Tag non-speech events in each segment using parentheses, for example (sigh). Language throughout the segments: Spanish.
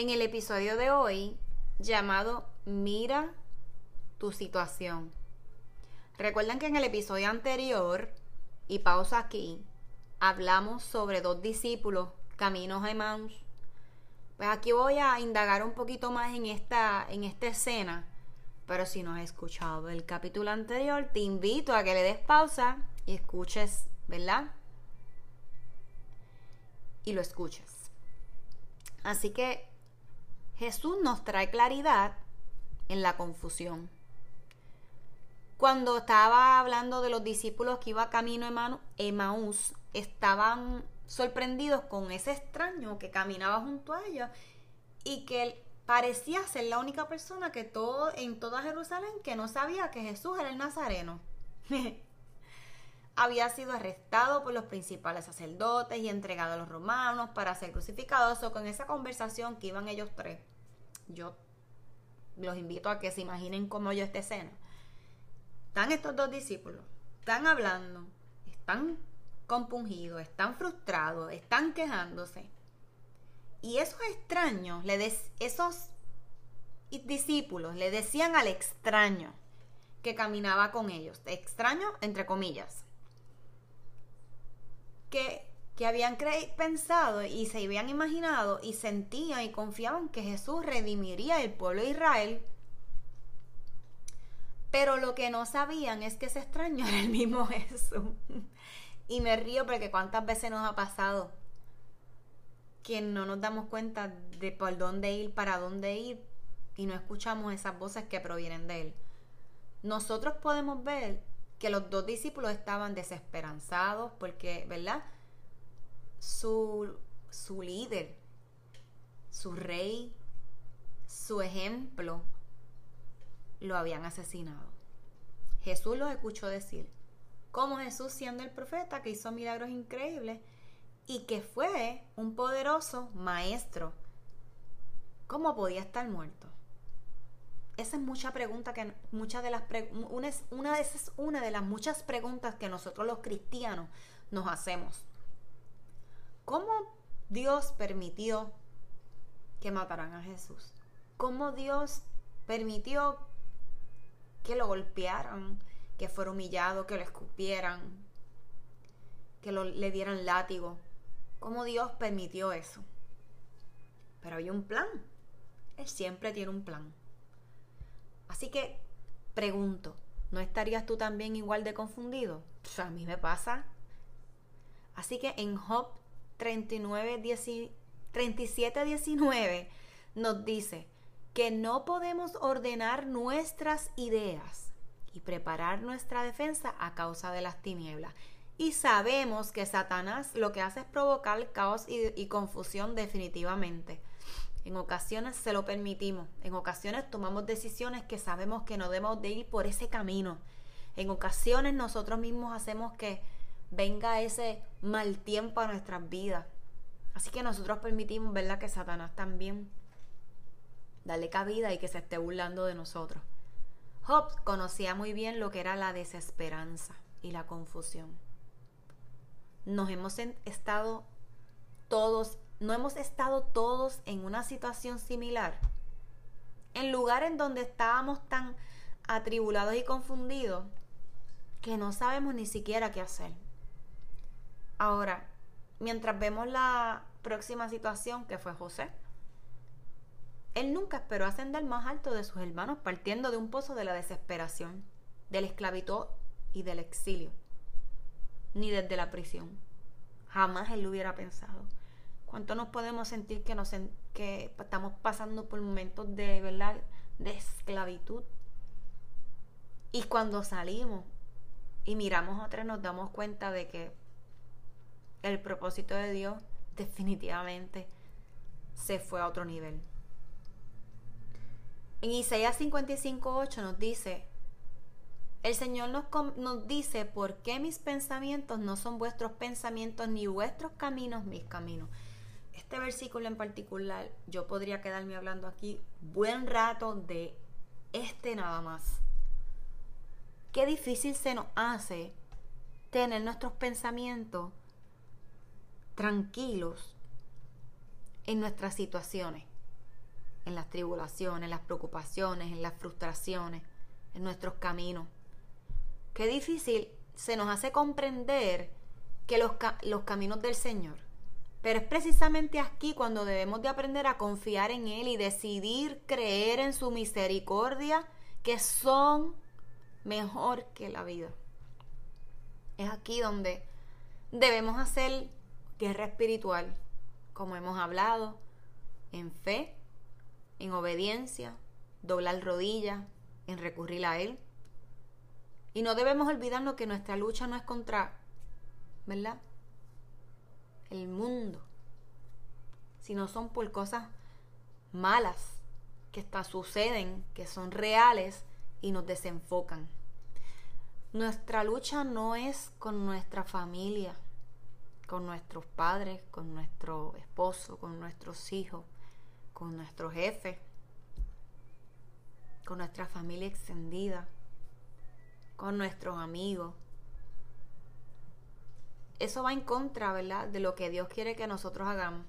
En el episodio de hoy llamado Mira tu situación. Recuerden que en el episodio anterior, y pausa aquí, hablamos sobre dos discípulos, caminos de Maus. Pues aquí voy a indagar un poquito más en esta, en esta escena. Pero si no has escuchado el capítulo anterior, te invito a que le des pausa y escuches, ¿verdad? Y lo escuches. Así que Jesús nos trae claridad en la confusión. Cuando estaba hablando de los discípulos que iba camino a Emaús, estaban sorprendidos con ese extraño que caminaba junto a ellos y que parecía ser la única persona que todo en toda Jerusalén que no sabía que Jesús era el Nazareno. (laughs) Había sido arrestado por los principales sacerdotes y entregado a los romanos para ser crucificado. O con esa conversación que iban ellos tres yo los invito a que se imaginen cómo yo esta escena. Están estos dos discípulos, están hablando, están compungidos, están frustrados, están quejándose. Y esos extraños, esos discípulos le decían al extraño que caminaba con ellos, extraño entre comillas, que que habían pensado y se habían imaginado y sentían y confiaban que Jesús redimiría el pueblo de Israel. Pero lo que no sabían es que ese extraño (laughs) era el mismo Jesús. Y me río porque cuántas veces nos ha pasado que no nos damos cuenta de por dónde ir, para dónde ir y no escuchamos esas voces que provienen de Él. Nosotros podemos ver que los dos discípulos estaban desesperanzados porque, ¿verdad? su, su líder, su rey, su ejemplo, lo habían asesinado. Jesús los escuchó decir, como Jesús siendo el profeta que hizo milagros increíbles y que fue un poderoso maestro, ¿cómo podía estar muerto? Esa es mucha pregunta que muchas de las una, es una de las muchas preguntas que nosotros los cristianos nos hacemos. ¿Cómo Dios permitió que mataran a Jesús? ¿Cómo Dios permitió que lo golpearan, que fuera humillado, que lo escupieran, que le dieran látigo? ¿Cómo Dios permitió eso? Pero hay un plan. Él siempre tiene un plan. Así que pregunto, ¿no estarías tú también igual de confundido? a mí me pasa. Así que en Job 39, 37, 19 nos dice que no podemos ordenar nuestras ideas y preparar nuestra defensa a causa de las tinieblas. Y sabemos que Satanás lo que hace es provocar caos y, confusión definitivamente. En ocasiones se lo permitimos, en ocasiones tomamos decisiones que sabemos que no debemos de ir por ese camino. En ocasiones nosotros mismos hacemos que venga ese mal tiempo a nuestras vidas. Así que nosotros permitimos, ¿verdad?, que Satanás también darle cabida y que se esté burlando de nosotros. Hobbes conocía muy bien lo que era la desesperanza y la confusión. Nos hemos estado todos, no hemos estado todos en una situación similar. En lugares donde estábamos tan atribulados y confundidos que no sabemos ni siquiera qué hacer. Ahora, mientras vemos la próxima situación que fue José, él nunca esperó ascender más alto de sus hermanos partiendo de un pozo de la desesperación, de la esclavitud y del exilio, ni desde la prisión. Jamás él lo hubiera pensado. ¿Cuánto nos podemos sentir que, estamos pasando por momentos de, ¿verdad? de esclavitud? Y cuando salimos y miramos a otros nos damos cuenta de que el propósito de Dios definitivamente se fue a otro nivel. En Isaías 55.8 nos dice, el Señor nos, dice, ¿por qué mis pensamientos no son vuestros pensamientos ni vuestros caminos mis caminos? Este versículo en particular, yo podría quedarme hablando aquí buen rato de este nada más. Qué difícil se nos hace tener nuestros pensamientos tranquilos en nuestras situaciones en las tribulaciones, en las preocupaciones, en las frustraciones, en nuestros caminos. Qué difícil se nos hace comprender que los, los caminos del Señor. Pero es precisamente aquí cuando debemos de aprender a confiar en Él y decidir creer en su misericordia, que son mejor que la vida. Es aquí donde debemos hacer guerra espiritual, como hemos hablado, en fe en obediencia, doblar rodillas, en recurrir a Él. Y no debemos olvidarnos que nuestra lucha no es contra, ¿verdad? El mundo, sino son por cosas malas que está, suceden, que son reales y nos desenfocan. Nuestra lucha no es con nuestra familia, con nuestros padres, con nuestro esposo, con nuestros hijos con nuestro jefe, con nuestra familia extendida, con nuestros amigos. Eso va en contra, ¿verdad?, de lo que Dios quiere que nosotros hagamos.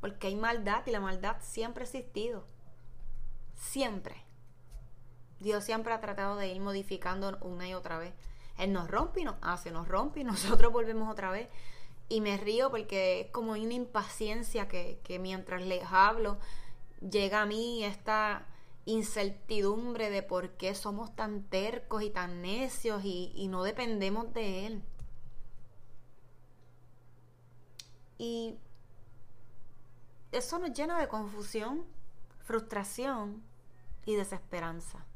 Porque hay maldad y la maldad siempre ha existido. Siempre. Dios siempre ha tratado de ir modificando una y otra vez. Él nos rompe y nos hace, nos rompe y (laughs) nosotros volvemos otra vez y me río porque es como una impaciencia que, mientras les hablo llega a mí esta incertidumbre de por qué somos tan tercos y tan necios y, y no dependemos de Él. Y eso nos llena de confusión, frustración y desesperanza.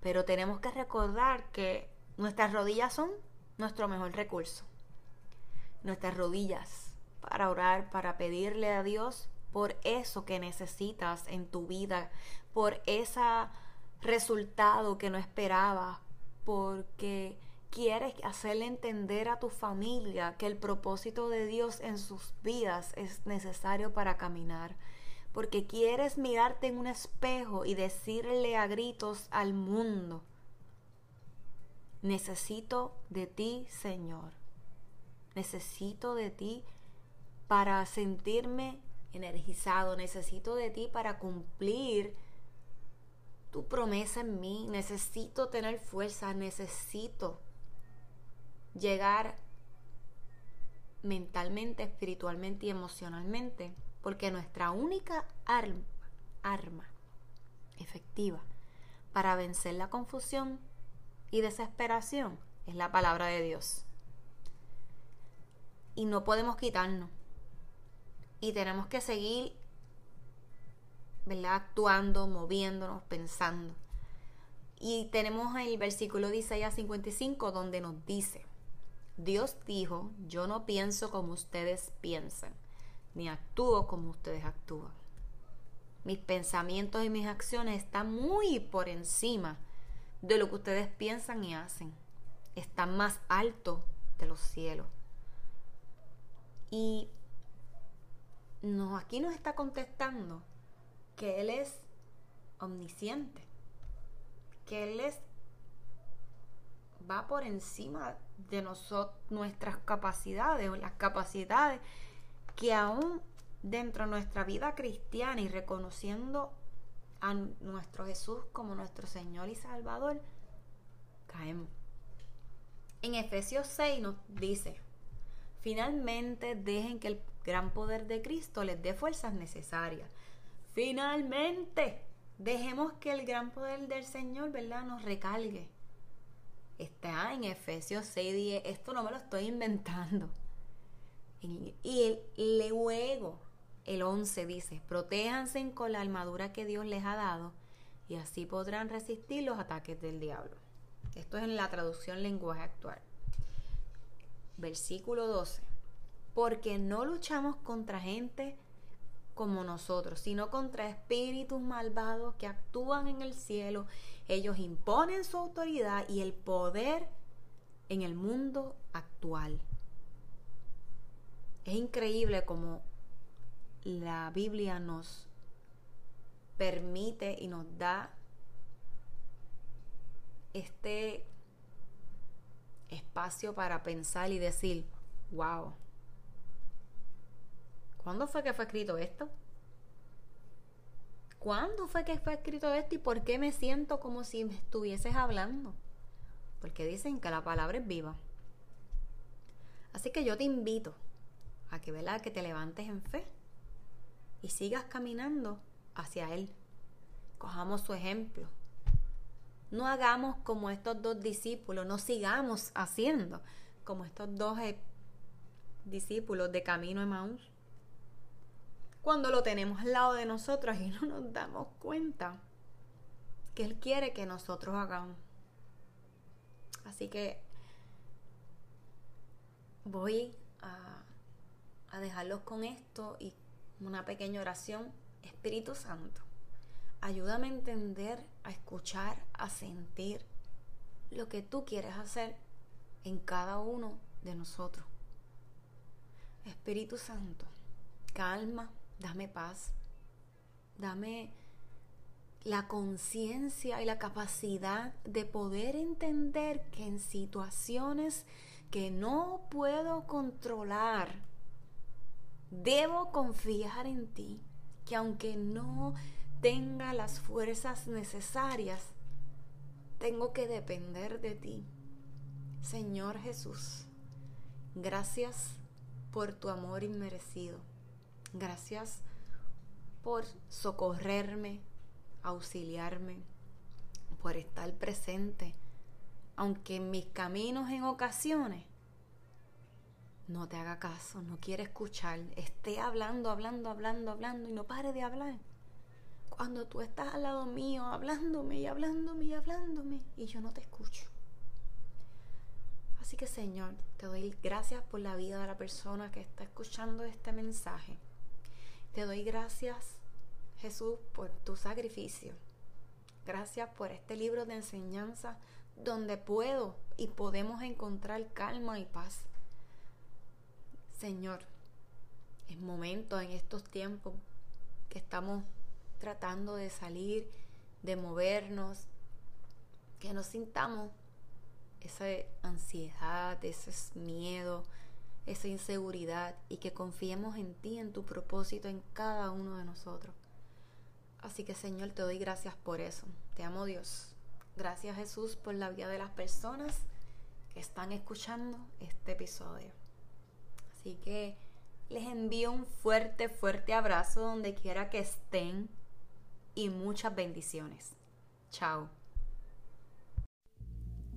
Pero tenemos que recordar que nuestras rodillas son nuestro mejor recurso nuestras rodillas para orar, para pedirle a Dios por eso que necesitas en tu vida, por ese resultado que no esperabas, porque quieres hacerle entender a tu familia que el propósito de Dios en sus vidas es necesario para caminar, porque quieres mirarte en un espejo y decirle a gritos al mundo, necesito de ti, Señor. Necesito de ti para sentirme energizado, necesito de ti para cumplir tu promesa en mí, necesito tener fuerza, necesito llegar mentalmente, espiritualmente y emocionalmente, porque nuestra única arma, arma efectiva para vencer la confusión y desesperación es la palabra de Dios y no podemos quitarnos. Y tenemos que seguir ¿verdad? Actuando, moviéndonos, pensando. Y tenemos el versículo de Isaías 55 donde nos dice, Dios dijo, yo no pienso como ustedes piensan, ni actúo como ustedes actúan. Mis pensamientos y mis acciones están muy por encima de lo que ustedes piensan y hacen. Están más alto de los cielos. Y no, aquí nos está contestando que Él es omnisciente, que Él es va por encima de nosotros, nuestras capacidades o las capacidades que aún dentro de nuestra vida cristiana y reconociendo a nuestro Jesús como nuestro Señor y Salvador, caemos. En Efesios 6 nos dice, finalmente dejen que el gran poder de Cristo les dé fuerzas necesarias. Finalmente, dejemos que el gran poder del Señor, ¿verdad?, nos recalgue. Está en Efesios 6, Esto no me lo estoy inventando. Y luego, el 11 dice, protéjanse con la armadura que Dios les ha dado y así podrán resistir los ataques del diablo. Esto es en la traducción lenguaje actual. Versículo 12. Porque no luchamos contra gente como nosotros, sino contra espíritus malvados que actúan en el cielo. Ellos imponen su autoridad y el poder en el mundo actual. Es increíble como la Biblia nos permite y nos da este espacio para pensar y decir, wow, ¿cuándo fue que fue escrito esto? ¿Cuándo fue que fue escrito esto y por qué me siento como si me estuvieses hablando? Porque dicen que la palabra es viva. Así que yo te invito a que, ¿verdad? que te levantes en fe y sigas caminando hacia Él. Cojamos su ejemplo. No hagamos como estos dos discípulos, no sigamos haciendo como estos dos eh, discípulos de camino Maús. Cuando lo tenemos al lado de nosotros y no nos damos cuenta que Él quiere que nosotros hagamos. Así que voy a, dejarlos con esto y una pequeña oración. Espíritu Santo, ayúdame a entender, a escuchar, a sentir lo que tú quieres hacer en cada uno de nosotros. Espíritu Santo, calma, dame paz, dame la conciencia y la capacidad de poder entender que en situaciones que no puedo controlar, Debo confiar en ti, que aunque no tenga las fuerzas necesarias, tengo que depender de ti. Señor Jesús, gracias por tu amor inmerecido. Gracias por socorrerme, auxiliarme, por estar presente, aunque en mis caminos en ocasiones no te haga caso, no quiere escuchar, esté hablando, hablando, hablando, hablando y no pare de hablar. Cuando tú estás al lado mío, hablándome y hablándome y hablándome y yo no te escucho. Así que Señor, te doy gracias por la vida de la persona que está escuchando este mensaje. Te doy gracias, Jesús, por tu sacrificio. Gracias por este libro de enseñanza donde puedo y podemos encontrar calma y paz. Señor, es momento en estos tiempos que estamos tratando de salir, de movernos, que no sintamos esa ansiedad, ese miedo, esa inseguridad y que confiemos en ti, en tu propósito en cada uno de nosotros. Así que Señor, te doy gracias por eso. Te amo Dios. Gracias Jesús por la vida de las personas que están escuchando este episodio. Así que les envío un fuerte, fuerte abrazo donde quiera que estén y muchas bendiciones. Chao.